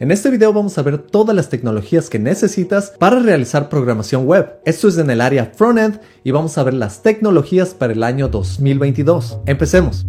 En este video vamos a ver todas las tecnologías que necesitas para realizar programación web. Esto es en el área frontend y vamos a ver las tecnologías para el año 2022. Empecemos.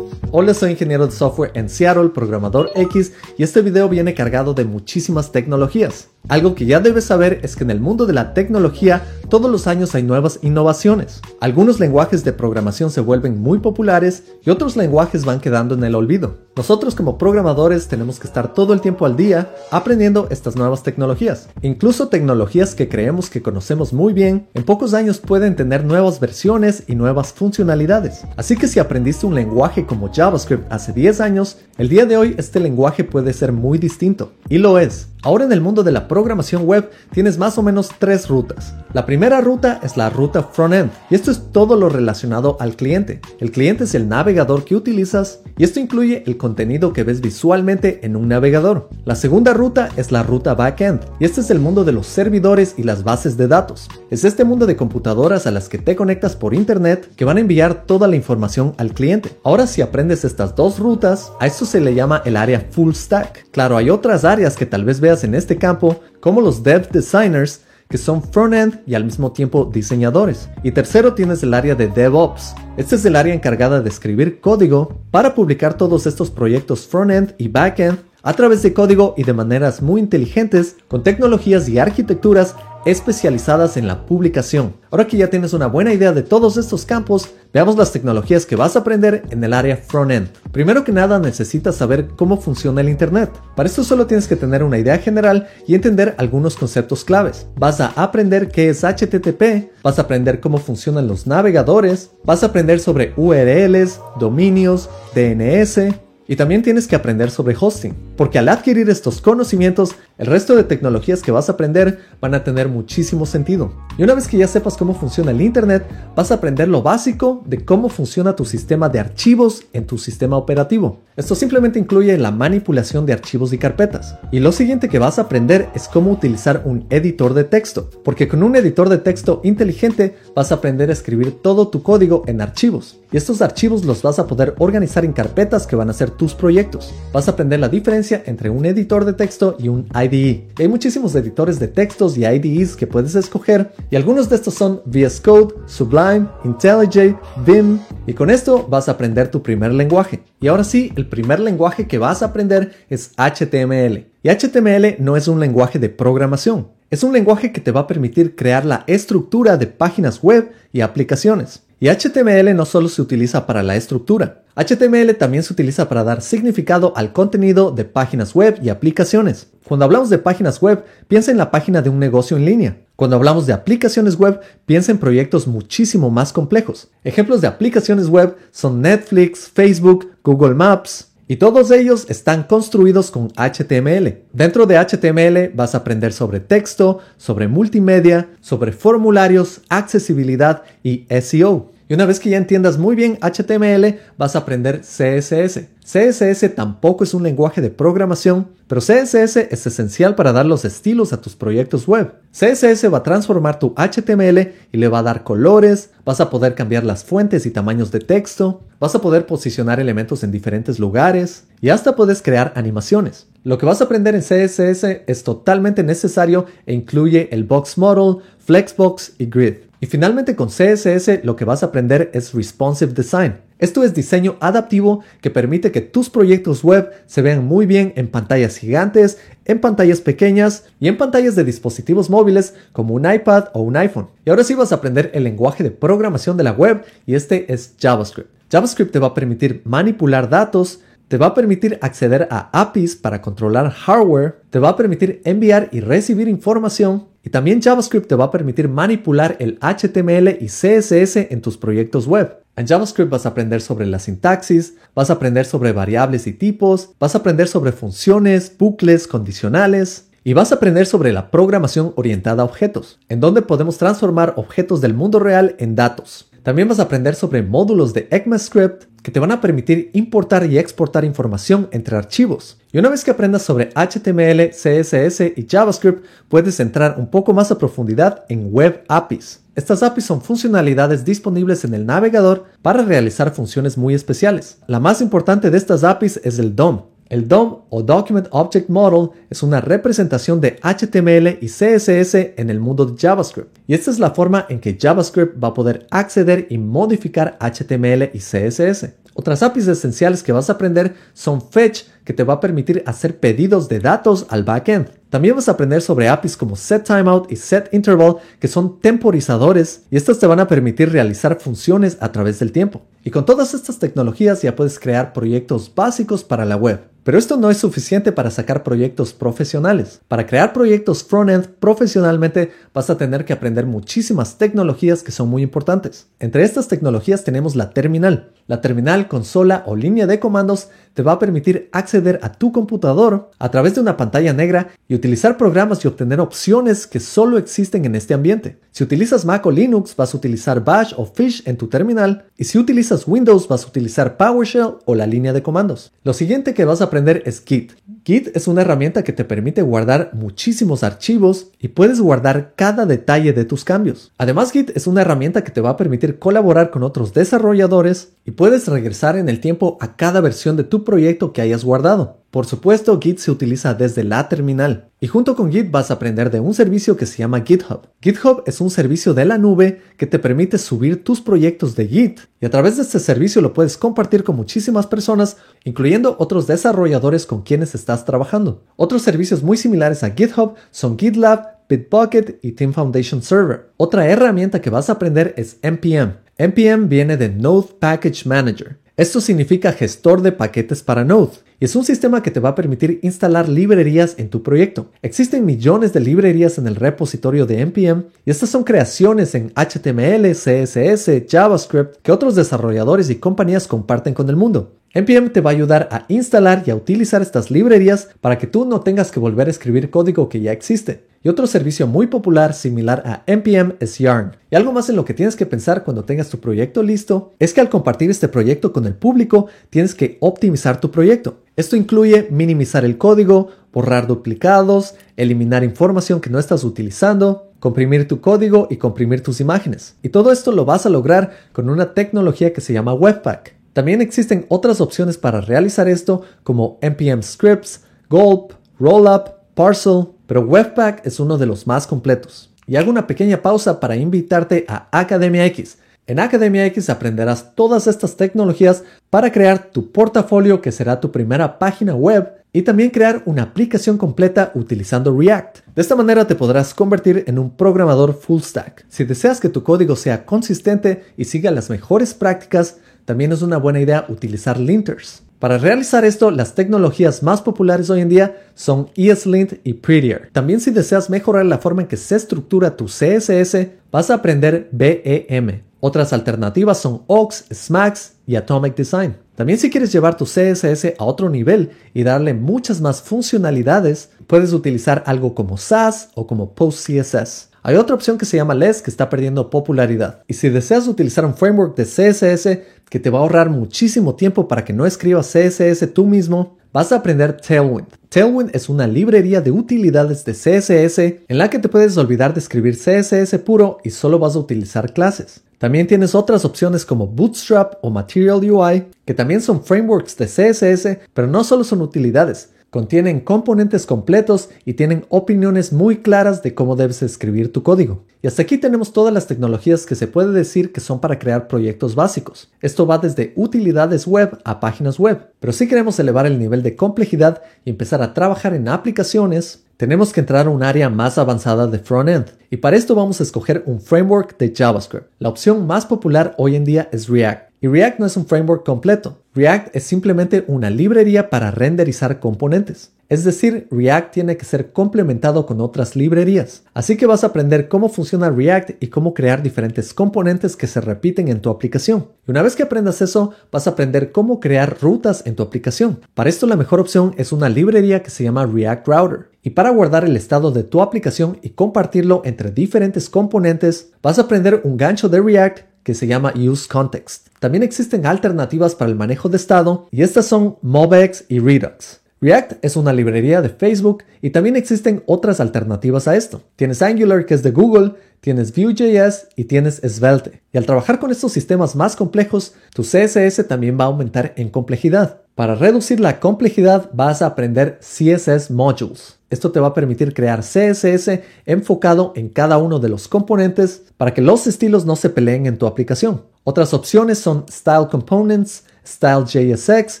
Hola, soy ingeniero de software en Seattle, programador X, y este video viene cargado de muchísimas tecnologías. Algo que ya debes saber es que en el mundo de la tecnología todos los años hay nuevas innovaciones. Algunos lenguajes de programación se vuelven muy populares y otros lenguajes van quedando en el olvido. Nosotros como programadores tenemos que estar todo el tiempo al día aprendiendo estas nuevas tecnologías. Incluso tecnologías que creemos que conocemos muy bien, en pocos años pueden tener nuevas versiones y nuevas funcionalidades. Así que si aprendiste un lenguaje como JavaScript hace 10 años, el día de hoy este lenguaje puede ser muy distinto. Y lo es. Ahora en el mundo de la programación web tienes más o menos tres rutas. La primera ruta es la ruta front-end y esto es todo lo relacionado al cliente. El cliente es el navegador que utilizas y esto incluye el contenido que ves visualmente en un navegador. La segunda ruta es la ruta back-end y este es el mundo de los servidores y las bases de datos. Es este mundo de computadoras a las que te conectas por internet que van a enviar toda la información al cliente. Ahora si aprendes estas dos rutas, a esto se le llama el área full stack. Claro, hay otras áreas que tal vez veas en este campo, como los dev designers, que son front-end y al mismo tiempo diseñadores. Y tercero tienes el área de DevOps. Este es el área encargada de escribir código para publicar todos estos proyectos front-end y back-end a través de código y de maneras muy inteligentes con tecnologías y arquitecturas especializadas en la publicación. Ahora que ya tienes una buena idea de todos estos campos, veamos las tecnologías que vas a aprender en el área front-end. Primero que nada necesitas saber cómo funciona el Internet. Para esto solo tienes que tener una idea general y entender algunos conceptos claves. Vas a aprender qué es HTTP, vas a aprender cómo funcionan los navegadores, vas a aprender sobre URLs, dominios, DNS, y también tienes que aprender sobre hosting, porque al adquirir estos conocimientos, el resto de tecnologías que vas a aprender van a tener muchísimo sentido. Y una vez que ya sepas cómo funciona el Internet, vas a aprender lo básico de cómo funciona tu sistema de archivos en tu sistema operativo. Esto simplemente incluye la manipulación de archivos y carpetas. Y lo siguiente que vas a aprender es cómo utilizar un editor de texto, porque con un editor de texto inteligente vas a aprender a escribir todo tu código en archivos. Y estos archivos los vas a poder organizar en carpetas que van a ser tus proyectos. Vas a aprender la diferencia entre un editor de texto y un IDE. hay muchísimos editores de textos y IDEs que puedes escoger y algunos de estos son VS Code, Sublime, IntelliJ, Vim y con esto vas a aprender tu primer lenguaje. Y ahora sí, el primer lenguaje que vas a aprender es HTML. Y HTML no es un lenguaje de programación, es un lenguaje que te va a permitir crear la estructura de páginas web y aplicaciones. Y HTML no solo se utiliza para la estructura, HTML también se utiliza para dar significado al contenido de páginas web y aplicaciones. Cuando hablamos de páginas web, piensa en la página de un negocio en línea. Cuando hablamos de aplicaciones web, piensa en proyectos muchísimo más complejos. Ejemplos de aplicaciones web son Netflix, Facebook, Google Maps, y todos ellos están construidos con HTML. Dentro de HTML vas a aprender sobre texto, sobre multimedia, sobre formularios, accesibilidad y SEO. Y una vez que ya entiendas muy bien HTML, vas a aprender CSS. CSS tampoco es un lenguaje de programación, pero CSS es esencial para dar los estilos a tus proyectos web. CSS va a transformar tu HTML y le va a dar colores, vas a poder cambiar las fuentes y tamaños de texto, vas a poder posicionar elementos en diferentes lugares y hasta puedes crear animaciones. Lo que vas a aprender en CSS es totalmente necesario e incluye el Box Model, Flexbox y Grid. Y finalmente con CSS lo que vas a aprender es Responsive Design. Esto es diseño adaptivo que permite que tus proyectos web se vean muy bien en pantallas gigantes, en pantallas pequeñas y en pantallas de dispositivos móviles como un iPad o un iPhone. Y ahora sí vas a aprender el lenguaje de programación de la web y este es JavaScript. JavaScript te va a permitir manipular datos, te va a permitir acceder a APIs para controlar hardware, te va a permitir enviar y recibir información y también JavaScript te va a permitir manipular el HTML y CSS en tus proyectos web. En JavaScript vas a aprender sobre la sintaxis, vas a aprender sobre variables y tipos, vas a aprender sobre funciones, bucles, condicionales, y vas a aprender sobre la programación orientada a objetos, en donde podemos transformar objetos del mundo real en datos. También vas a aprender sobre módulos de ECMAScript que te van a permitir importar y exportar información entre archivos. Y una vez que aprendas sobre HTML, CSS y JavaScript, puedes entrar un poco más a profundidad en Web APIs. Estas APIs son funcionalidades disponibles en el navegador para realizar funciones muy especiales. La más importante de estas APIs es el DOM, El DOM o Document Object Model es una representación de HTML y CSS en el mundo de JavaScript. Y esta es la forma en que JavaScript va a poder acceder y modificar HTML y CSS. Otras APIs esenciales que vas a aprender son Fetch, que te va a permitir hacer pedidos de datos al backend. También vas a aprender sobre APIs como setTimeout y setInterval, que son temporizadores y estas te van a permitir realizar funciones a través del tiempo. Y con todas estas tecnologías ya puedes crear proyectos básicos para la web. Pero esto no es suficiente para sacar proyectos profesionales. Para crear proyectos front-end profesionalmente vas a tener que aprender muchísimas tecnologías que son muy importantes. Entre estas tecnologías tenemos la terminal. La terminal, consola o línea de comandos te va a permitir acceder a tu computador a través de una pantalla negra y utilizar programas y obtener opciones que solo existen en este ambiente. Si utilizas Mac o Linux vas a utilizar Bash o Fish en tu terminal y si utilizas Windows vas a utilizar PowerShell o la línea de comandos. Lo siguiente que vas a aprender es Git. Git es una herramienta que te permite guardar muchísimos archivos y puedes guardar cada detalle de tus cambios. Además Git es una herramienta que te va a permitir colaborar con otros desarrolladores y puedes regresar en el tiempo a cada versión de tu proyecto que hayas guardado. Por supuesto, Git se utiliza desde la terminal. Y junto con Git vas a aprender de un servicio que se llama GitHub. GitHub es un servicio de la nube que te permite subir tus proyectos de Git. Y a través de este servicio lo puedes compartir con muchísimas personas, incluyendo otros desarrolladores con quienes estás trabajando. Otros servicios muy similares a GitHub son GitLab, Bitbucket y Team Foundation Server. Otra herramienta que vas a aprender es NPM. NPM viene de Node Package Manager. Esto significa gestor de paquetes para Node y es un sistema que te va a permitir instalar librerías en tu proyecto. Existen millones de librerías en el repositorio de npm y estas son creaciones en HTML, CSS, JavaScript que otros desarrolladores y compañías comparten con el mundo. npm te va a ayudar a instalar y a utilizar estas librerías para que tú no tengas que volver a escribir código que ya existe. Y otro servicio muy popular similar a NPM es Yarn. Y algo más en lo que tienes que pensar cuando tengas tu proyecto listo es que al compartir este proyecto con el público tienes que optimizar tu proyecto. Esto incluye minimizar el código, borrar duplicados, eliminar información que no estás utilizando, comprimir tu código y comprimir tus imágenes. Y todo esto lo vas a lograr con una tecnología que se llama Webpack. También existen otras opciones para realizar esto como npm scripts, gulp, rollup, parcel, pero Webpack es uno de los más completos. Y hago una pequeña pausa para invitarte a Academia X. En Academia X aprenderás todas estas tecnologías para crear tu portafolio que será tu primera página web y también crear una aplicación completa utilizando React. De esta manera te podrás convertir en un programador full stack. Si deseas que tu código sea consistente y siga las mejores prácticas, también es una buena idea utilizar linters. Para realizar esto, las tecnologías más populares hoy en día son ESLint y Prettier. También si deseas mejorar la forma en que se estructura tu CSS, vas a aprender BEM. Otras alternativas son Ox, Smax y Atomic Design. También si quieres llevar tu CSS a otro nivel y darle muchas más funcionalidades, puedes utilizar algo como SAS o como PostCSS. Hay otra opción que se llama Less que está perdiendo popularidad. Y si deseas utilizar un framework de CSS que te va a ahorrar muchísimo tiempo para que no escribas CSS tú mismo, vas a aprender Tailwind. Tailwind es una librería de utilidades de CSS en la que te puedes olvidar de escribir CSS puro y solo vas a utilizar clases. También tienes otras opciones como Bootstrap o Material UI, que también son frameworks de CSS, pero no solo son utilidades, Contienen componentes completos y tienen opiniones muy claras de cómo debes escribir tu código. Y hasta aquí tenemos todas las tecnologías que se puede decir que son para crear proyectos básicos. Esto va desde utilidades web a páginas web. Pero si queremos elevar el nivel de complejidad y empezar a trabajar en aplicaciones, tenemos que entrar a un área más avanzada de frontend. Y para esto vamos a escoger un framework de JavaScript. La opción más popular hoy en día es React. Y React no es un framework completo. React es simplemente una librería para renderizar componentes. Es decir, React tiene que ser complementado con otras librerías. Así que vas a aprender cómo funciona React y cómo crear diferentes componentes que se repiten en tu aplicación. Y una vez que aprendas eso, vas a aprender cómo crear rutas en tu aplicación. Para esto la mejor opción es una librería que se llama React Router. Y para guardar el estado de tu aplicación y compartirlo entre diferentes componentes, vas a aprender un gancho de React que se llama Use Context. También existen alternativas para el manejo de estado y estas son MobX y Redux. React es una librería de Facebook y también existen otras alternativas a esto. Tienes Angular que es de Google, tienes Vue.js y tienes Svelte. Y al trabajar con estos sistemas más complejos, tu CSS también va a aumentar en complejidad. Para reducir la complejidad vas a aprender CSS Modules. Esto te va a permitir crear CSS enfocado en cada uno de los componentes para que los estilos no se peleen en tu aplicación. Otras opciones son Style Components, Style JSX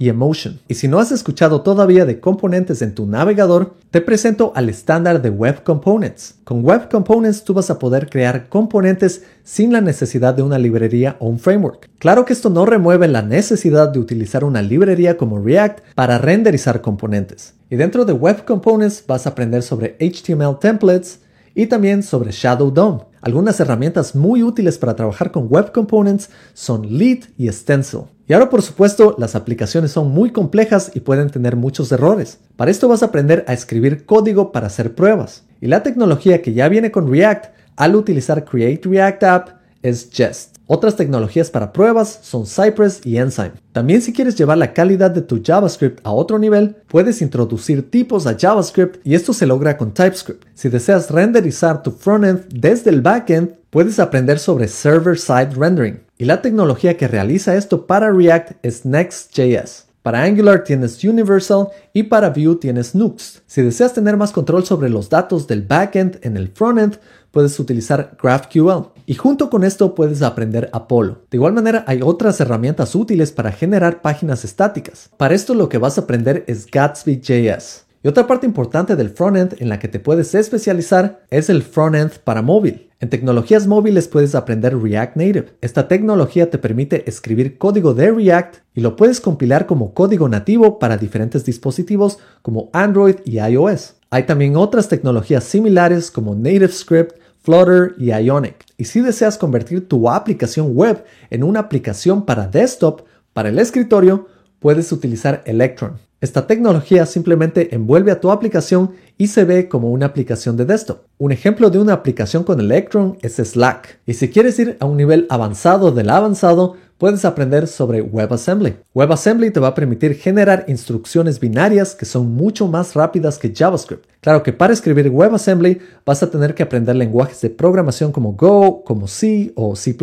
y Emotion. Y si no has escuchado todavía de componentes en tu navegador, te presento al estándar de Web Components. Con Web Components tú vas a poder crear componentes sin la necesidad de una librería o un framework. Claro que esto no remueve la necesidad de utilizar una librería como React para renderizar componentes. Y dentro de Web Components vas a aprender sobre HTML templates y también sobre Shadow DOM. Algunas herramientas muy útiles para trabajar con Web Components son Lead y Stencil. Y ahora por supuesto las aplicaciones son muy complejas y pueden tener muchos errores. Para esto vas a aprender a escribir código para hacer pruebas. Y la tecnología que ya viene con React al utilizar Create React App es Jest. Otras tecnologías para pruebas son Cypress y Enzyme. También si quieres llevar la calidad de tu JavaScript a otro nivel, puedes introducir tipos a JavaScript y esto se logra con TypeScript. Si deseas renderizar tu frontend desde el backend, puedes aprender sobre Server-Side Rendering. Y la tecnología que realiza esto para React es Next.js. Para Angular tienes Universal y para Vue tienes Nuxt. Si deseas tener más control sobre los datos del backend en el frontend, puedes utilizar GraphQL. Y junto con esto puedes aprender Apollo. De igual manera hay otras herramientas útiles para generar páginas estáticas. Para esto lo que vas a aprender es Gatsby.js. Y otra parte importante del frontend en la que te puedes especializar es el frontend para móvil. En tecnologías móviles puedes aprender React Native. Esta tecnología te permite escribir código de React y lo puedes compilar como código nativo para diferentes dispositivos como Android y iOS. Hay también otras tecnologías similares como NativeScript, Flutter y Ionic. Y si deseas convertir tu aplicación web en una aplicación para desktop, para el escritorio, puedes utilizar Electron. Esta tecnología simplemente envuelve a tu aplicación y se ve como una aplicación de desktop. Un ejemplo de una aplicación con Electron es Slack. Y si quieres ir a un nivel avanzado del avanzado, puedes aprender sobre WebAssembly. WebAssembly te va a permitir generar instrucciones binarias que son mucho más rápidas que JavaScript. Claro que para escribir WebAssembly vas a tener que aprender lenguajes de programación como Go, como C o C++.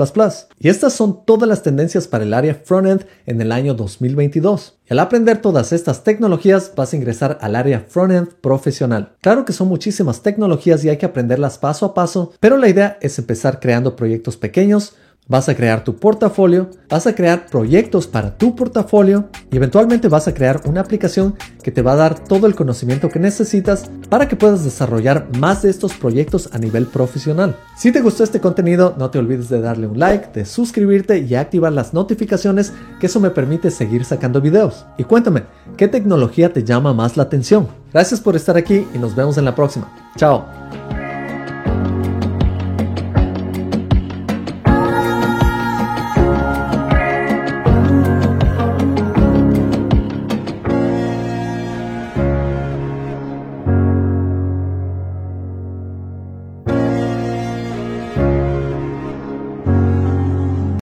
Y estas son todas las tendencias para el área frontend en el año 2022. Y al aprender todas estas tecnologías vas a ingresar al área frontend profesional. Claro que son muchísimas tecnologías y hay que aprenderlas paso a paso, pero la idea es empezar creando proyectos pequeños Vas a crear tu portafolio, vas a crear proyectos para tu portafolio y eventualmente vas a crear una aplicación que te va a dar todo el conocimiento que necesitas para que puedas desarrollar más de estos proyectos a nivel profesional. Si te gustó este contenido, no te olvides de darle un like, de suscribirte y activar las notificaciones, que eso me permite seguir sacando videos. Y cuéntame, ¿qué tecnología te llama más la atención? Gracias por estar aquí y nos vemos en la próxima. Chao.